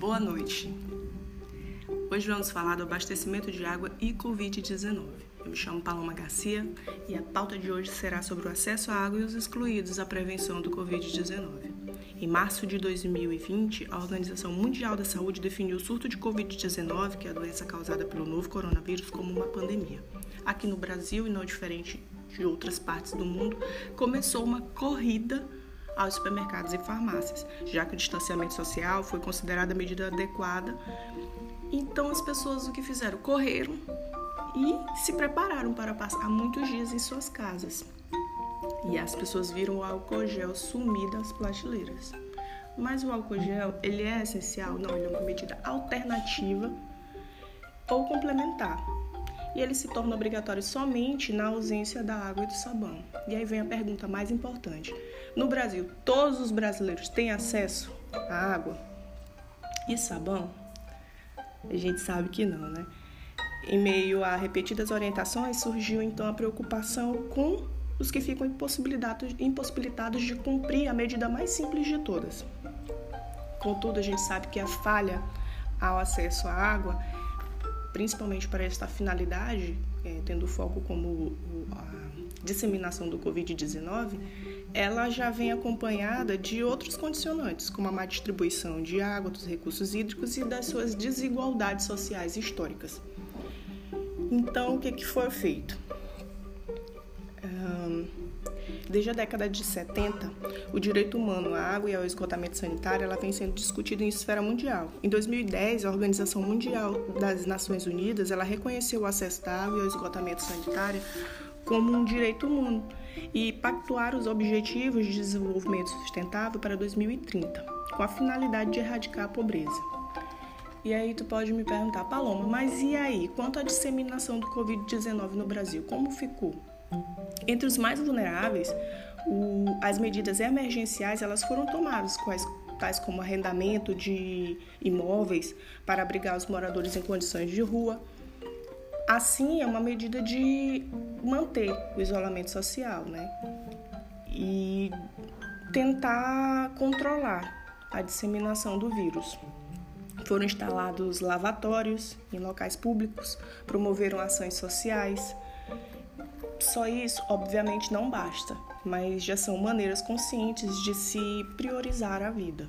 Boa noite. Hoje vamos falar do abastecimento de água e Covid-19. Eu me chamo Paloma Garcia e a pauta de hoje será sobre o acesso à água e os excluídos à prevenção do Covid-19. Em março de 2020, a Organização Mundial da Saúde definiu o surto de Covid-19, que é a doença causada pelo novo coronavírus, como uma pandemia. Aqui no Brasil, e não diferente de outras partes do mundo, começou uma corrida aos supermercados e farmácias, já que o distanciamento social foi considerada a medida adequada. Então as pessoas o que fizeram? Correram e se prepararam para passar muitos dias em suas casas. E as pessoas viram o álcool gel sumir das prateleiras. Mas o álcool gel, ele é essencial? Não, ele é uma medida alternativa ou complementar e ele se torna obrigatório somente na ausência da água e do sabão. E aí vem a pergunta mais importante: no Brasil, todos os brasileiros têm acesso à água e sabão? A gente sabe que não, né? Em meio a repetidas orientações, surgiu então a preocupação com os que ficam impossibilitados, impossibilitados de cumprir a medida mais simples de todas. Contudo, a gente sabe que a falha ao acesso à água principalmente para esta finalidade, é, tendo foco como a disseminação do Covid-19, ela já vem acompanhada de outros condicionantes, como a má distribuição de água, dos recursos hídricos e das suas desigualdades sociais históricas. Então, o que, que foi feito? Desde a década de 70, o direito humano à água e ao esgotamento sanitário ela vem sendo discutido em esfera mundial. Em 2010, a Organização Mundial das Nações Unidas ela reconheceu o acesso à água e ao esgotamento sanitário como um direito humano e pactuar os objetivos de desenvolvimento sustentável para 2030, com a finalidade de erradicar a pobreza. E aí tu pode me perguntar, Paloma, mas e aí, quanto à disseminação do Covid-19 no Brasil, como ficou? Entre os mais vulneráveis, o, as medidas emergenciais elas foram tomadas, quais, tais como arrendamento de imóveis para abrigar os moradores em condições de rua. Assim, é uma medida de manter o isolamento social, né? E tentar controlar a disseminação do vírus. Foram instalados lavatórios em locais públicos, promoveram ações sociais, só isso, obviamente, não basta, mas já são maneiras conscientes de se priorizar a vida.